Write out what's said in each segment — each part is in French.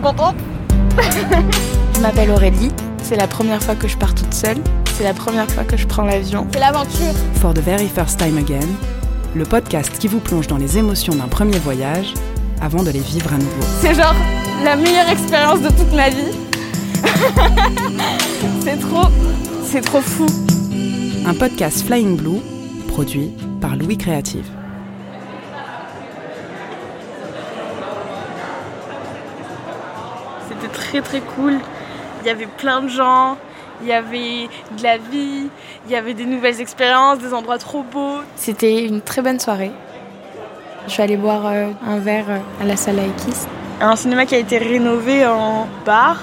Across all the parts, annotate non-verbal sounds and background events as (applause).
trop contente. je m'appelle Aurélie. C'est la première fois que je pars toute seule. C'est la première fois que je prends l'avion. C'est l'aventure. For the very first time again, le podcast qui vous plonge dans les émotions d'un premier voyage avant de les vivre à nouveau. C'est genre la meilleure expérience de toute ma vie. (laughs) c'est trop, c'est trop fou. Un podcast Flying Blue, produit par Louis Créative. Très très cool. Il y avait plein de gens, il y avait de la vie, il y avait des nouvelles expériences, des endroits trop beaux. C'était une très bonne soirée. Je suis allée boire euh, un verre euh, à la salle Aikis. Un cinéma qui a été rénové en bar.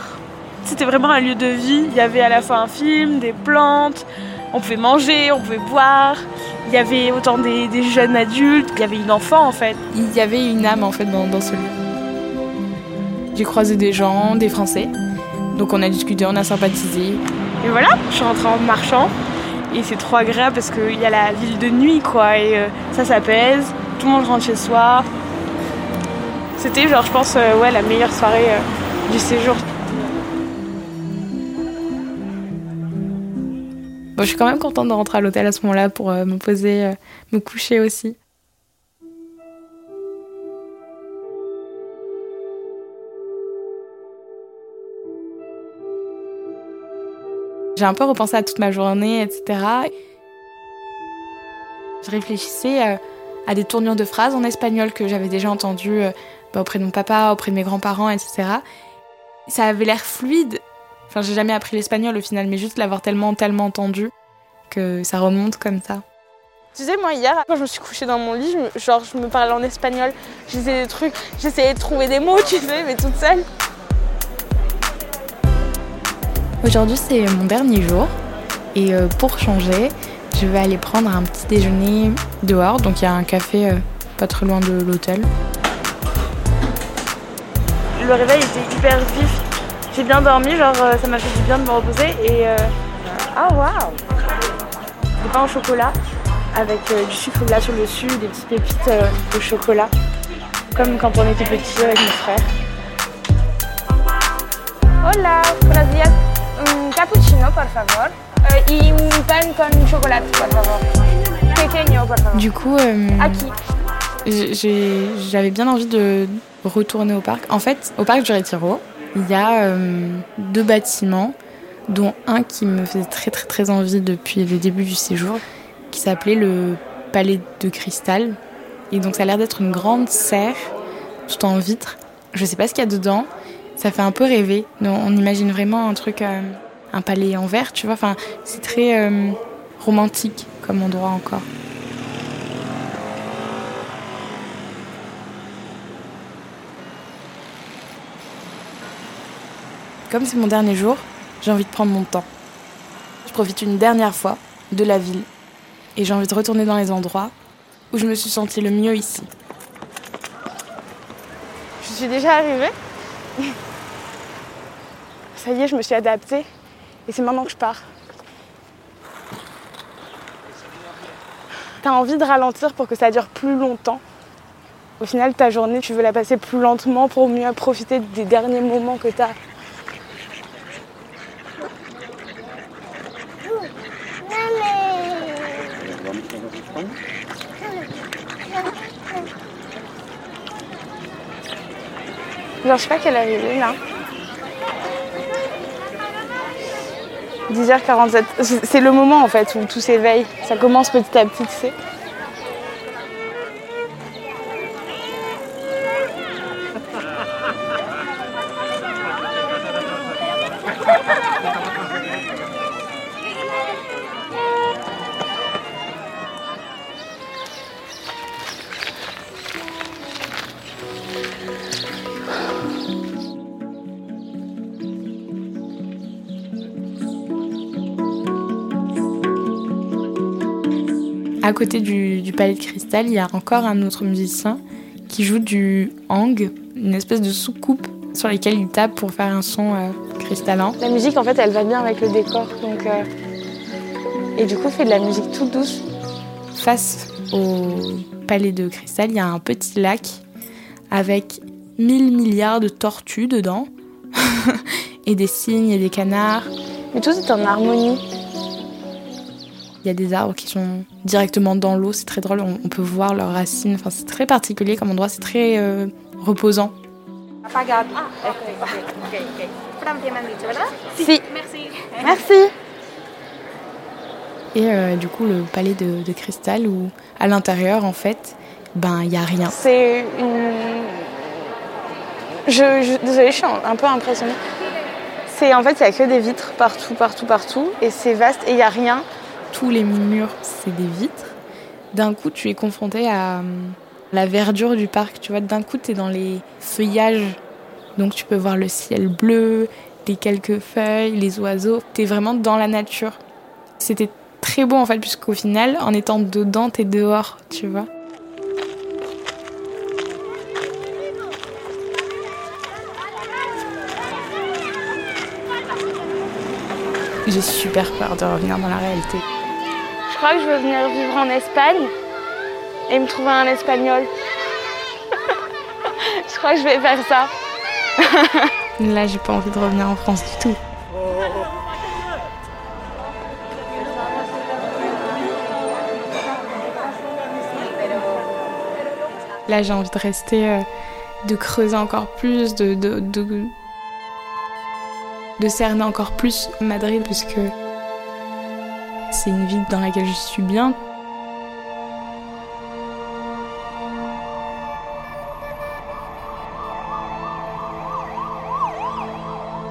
C'était vraiment un lieu de vie. Il y avait à la fois un film, des plantes, on pouvait manger, on pouvait boire. Il y avait autant des, jeunes adultes, il y avait une enfant en fait. Il y avait une âme en fait dans, dans ce lieu. J'ai croisé des gens, des Français. Donc on a discuté, on a sympathisé. Et voilà, je suis rentrée en marchant. Et c'est trop agréable parce qu'il y a la ville de nuit quoi. Et euh, ça, ça. Tout le monde rentre chez soi. C'était genre, je pense, euh, ouais, la meilleure soirée euh, du séjour. Bon, je suis quand même contente de rentrer à l'hôtel à ce moment-là pour me poser, me coucher aussi. J'ai un peu repensé à toute ma journée, etc. Je réfléchissais euh, à des tournures de phrases en espagnol que j'avais déjà entendues euh, bah, auprès de mon papa, auprès de mes grands-parents, etc. Ça avait l'air fluide. Enfin, j'ai jamais appris l'espagnol au final, mais juste l'avoir tellement, tellement entendu que ça remonte comme ça. Tu sais, moi hier, quand je me suis couchée dans mon lit, je genre je me parlais en espagnol, j'essayais des trucs, j'essayais de trouver des mots, tu sais, mais toute seule. Aujourd'hui, c'est mon dernier jour. Et euh, pour changer, je vais aller prendre un petit déjeuner dehors. Donc il y a un café euh, pas très loin de l'hôtel. Le réveil était hyper vif. J'ai bien dormi, genre euh, ça m'a fait du bien de me reposer. Et ah waouh Des pain au chocolat avec du sucre glace sur le dessus, des petites pépites de chocolat. Comme quand on était petit avec mon frère. Hola, buenos cappuccino, por favor. Euh, y un pain con chocolat, por favor. Pequeño, por favor. Du coup, euh, j'avais bien envie de retourner au parc. En fait, au parc du Retiro, il y a euh, deux bâtiments, dont un qui me faisait très très très envie depuis le début du séjour, qui s'appelait le Palais de Cristal. Et donc ça a l'air d'être une grande serre, tout en vitre. Je sais pas ce qu'il y a dedans. Ça fait un peu rêver. On imagine vraiment un truc euh, un palais en verre, tu vois. Enfin, c'est très euh, romantique comme endroit encore. Comme c'est mon dernier jour, j'ai envie de prendre mon temps. Je profite une dernière fois de la ville et j'ai envie de retourner dans les endroits où je me suis sentie le mieux ici. Je suis déjà arrivée. Ça y est, je me suis adaptée. Et c'est maintenant que je pars. T'as envie de ralentir pour que ça dure plus longtemps. Au final, ta journée, tu veux la passer plus lentement pour mieux profiter des derniers moments que t'as. Genre, je sais pas quelle heure il là. 10h47. C'est le moment en fait où tout s'éveille. Ça commence petit à petit, tu sais. À côté du, palais de cristal, il y a encore un autre musicien qui joue du hang, une espèce de soucoupe sur laquelle il tape pour faire un son euh, cristallin. La musique, en fait, elle va bien avec le décor. Donc, euh, Et du coup, il fait de la musique toute douce. Face au palais de cristal, il y a un petit lac avec 1000 milliards de tortues dedans. (laughs) et des cygnes et des canards. Mais tout est en harmonie. Il y a des arbres qui sont directement dans l'eau, c'est très drôle, on, peut voir leurs racines. Enfin, c'est très particulier comme endroit, c'est très euh, reposant. Si. Merci. Et euh, du coup, le palais de, cristal où, à l'intérieur, en fait, ben, il n'y a rien. C'est une. Je, désolée, je suis un peu impressionnée. C'est en fait, il n'y a que des vitres partout, partout, partout, et c'est vaste et il n'y a rien. Tous les murs, c'est des vitres. D'un coup, tu es confronté à euh, la verdure du parc. Tu vois, d'un coup, tu es dans les feuillages. Donc, tu peux voir le ciel bleu, les quelques feuilles, les oiseaux. Tu es vraiment dans la nature. C'était très beau en fait, puisqu'au final, en étant dedans, tu es dehors, tu vois. J'ai super peur de revenir dans la réalité. Je crois que je veux venir vivre en Espagne et me trouver un espagnol. (laughs) je crois que je vais faire ça. (laughs) Là, j'ai pas envie de revenir en France du tout. Là, j'ai envie de rester, euh, de creuser encore plus, de, de, de, de cerner encore plus Madrid, puisque c'est une ville dans laquelle je suis bien.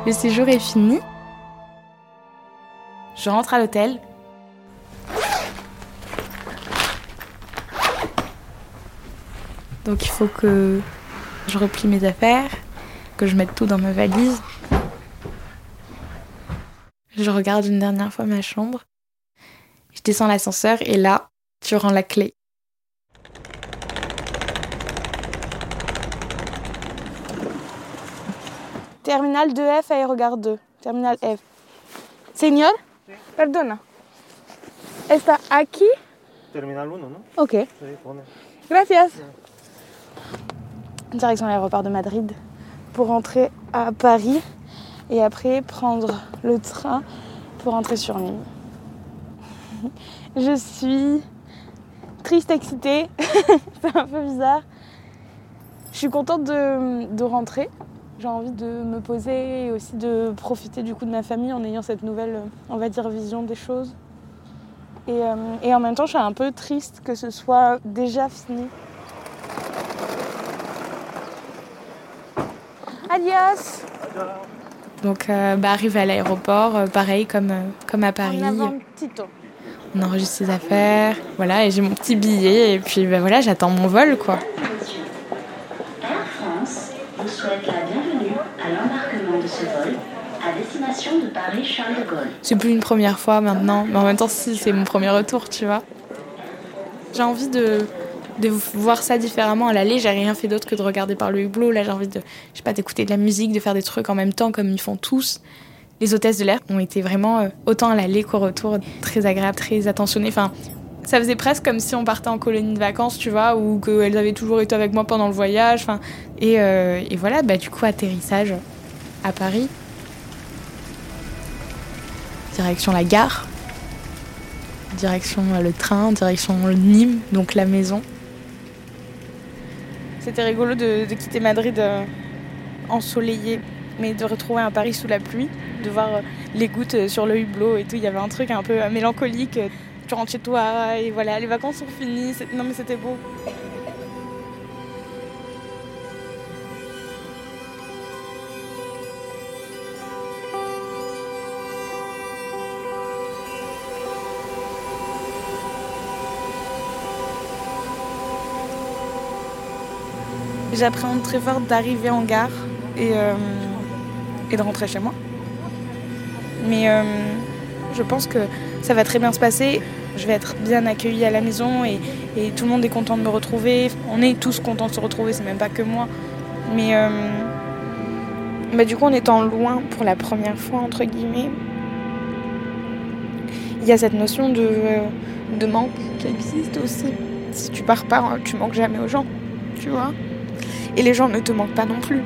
Le séjour est fini. Je rentre à l'hôtel. Donc il faut que je replie mes affaires, que je mette tout dans ma valise. Je regarde une dernière fois ma chambre. Je descends l'ascenseur et là, tu rends la clé. Terminal 2F, aérogare 2. Terminal F. Señor, perdona. ¿Está aquí? Terminal 1, ¿no? Ok. Gracias. Direction l'aéroport de Madrid pour rentrer à Paris et après prendre le train pour rentrer sur Nîmes. (laughs) Je suis triste, excitée, (laughs) c'est un peu bizarre. Je suis contente de, de rentrer j'ai envie de me poser et aussi de profiter du coup de ma famille en ayant cette nouvelle, on va dire, vision des choses. Et, euh, et en même temps, je suis un peu triste que ce soit déjà fini. Adios Donc, euh, bah, arrivé à l'aéroport, euh, pareil comme, comme à Paris. On enregistre ses affaires, voilà, et j'ai mon petit billet, et puis bah, voilà, j'attends mon vol, quoi. Air France vous souhaite la bienvenue à l'embarquement de ce vol à destination de Paris-Charles de Gaulle. C'est plus une première fois maintenant, mais en même temps, si, c'est mon premier retour, tu vois. J'ai envie de, de voir ça différemment. À l'aller, j'ai rien fait d'autre que de regarder par le hublot. Là, j'ai envie de, je sais pas, d'écouter de la musique, de faire des trucs en même temps comme ils font tous. Les hôtesses de l'air ont été vraiment, euh, autant à l'aller qu'au retour, très agréables, très attentionnées. Enfin, ça faisait presque comme si on partait en colonie de vacances, tu vois, ou qu'elles avaient toujours été avec moi pendant le voyage. Enfin, et, euh, voilà, bah, du coup, atterrissage à Paris. Direction la gare. Direction euh, le train, direction Nîmes, donc la maison. C'était rigolo de, quitter Madrid ensoleillé, mais de retrouver un Paris sous la pluie, de voir euh, les gouttes euh, sur le hublot et tout. Il y avait un truc un peu mélancolique. Tu rentres chez toi et voilà, les vacances sont finies. Non mais c'était beau. j'appréhende très fort d'arriver en gare et, euh, et, de rentrer chez moi. Mais euh, je pense que ça va très bien se passer. Je vais être bien accueillie à la maison et, tout le monde est content de me retrouver. On est tous contents de se retrouver, c'est même pas que moi. Mais euh, bah, du coup, en étant loin pour la première fois, entre guillemets, il y a cette notion de, de manque qui existe aussi. Si tu pars pas, tu manques jamais aux gens, tu vois. et les gens ne te manquent pas non plus.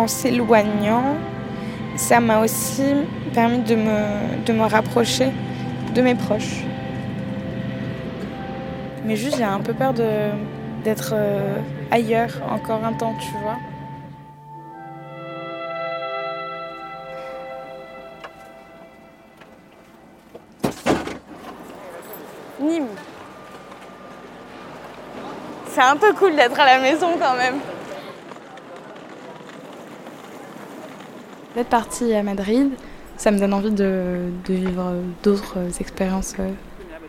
En s'éloignant, ça m'a aussi permis de me, de me rapprocher de mes proches. Mais juste, j'ai un peu peur d'être euh, ailleurs encore un temps, tu vois. Nîmes. C'est un peu cool d'être à la maison quand même. D'être partie à Madrid, ça me donne envie de, vivre d'autres expériences euh,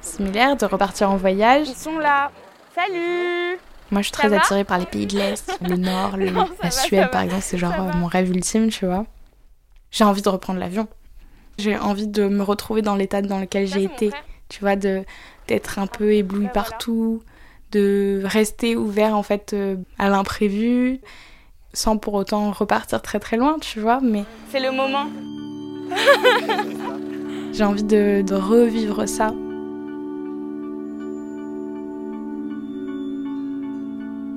similaires, de repartir en voyage. Ils sont là. Salut Moi, je suis très attirée par les pays de l'Est, (laughs) le Nord, la Suède, par exemple. C'est genre euh, mon rêve ultime, tu vois. J'ai envie de reprendre l'avion. J'ai envie de me retrouver dans l'état dans lequel j'ai été. Tu vois, d'être un peu ébloui partout, de rester ouvert en fait euh, à l'imprévu, sans pour autant repartir très très loin, tu vois. Mais c'est le moment. (laughs) J'ai envie de, revivre ça.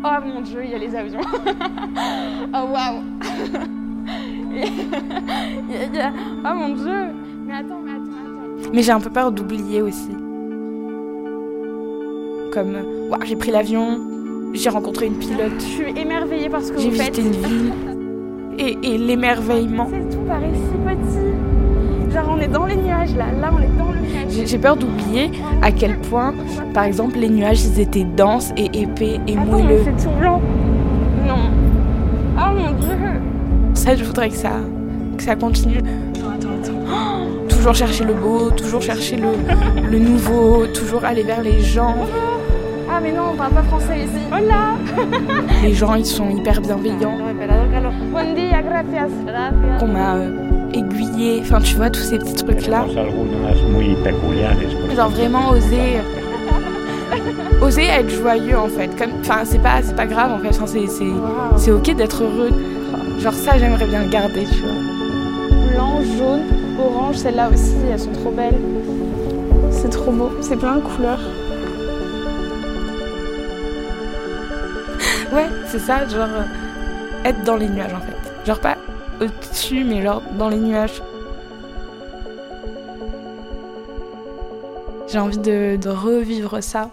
Oh mon dieu, il y a les avions. (laughs) oh waouh. (laughs) oh mon dieu. Mais attends, mais attends, attends. Mais j'ai un peu peur d'oublier aussi. Comme, waouh, j'ai pris l'avion, j'ai rencontré une pilote. Je suis émerveillée parce que J'ai visité une ville. Et, et l'émerveillement. C'est tout paraît si petit. Genre on est dans les nuages là, là on est dans le nuage. J'ai peur d'oublier à quel point, par exemple, les nuages ils étaient denses et épais et Attends, moelleux. C'est tout blanc. Non. Oh mon dieu. Ça, je voudrais que ça, que ça continue. Attends, attends. toujours chercher le beau, toujours chercher le, le nouveau, toujours aller vers les gens. Ah mais non, on parle pas français ici. Hola (laughs) Les gens, ils sont hyper bienveillants. Buen dia, gracias. Qu'on m'a euh, aiguillé, enfin tu vois, tous ces petits trucs-là. Genre vraiment oser... oser être joyeux en fait. Comme, enfin c'est pas, c'est pas grave en fait, enfin, c'est, c'est, c'est ok d'être heureux. Genre ça j'aimerais bien le garder, tu vois. Blanc, jaune, orange, celles-là aussi, elles sont trop belles. C'est trop beau, c'est plein de couleurs. Ouais, c'est ça, genre euh, être dans les nuages en fait. Genre pas au-dessus, mais genre dans les nuages. J'ai envie de, de revivre ça.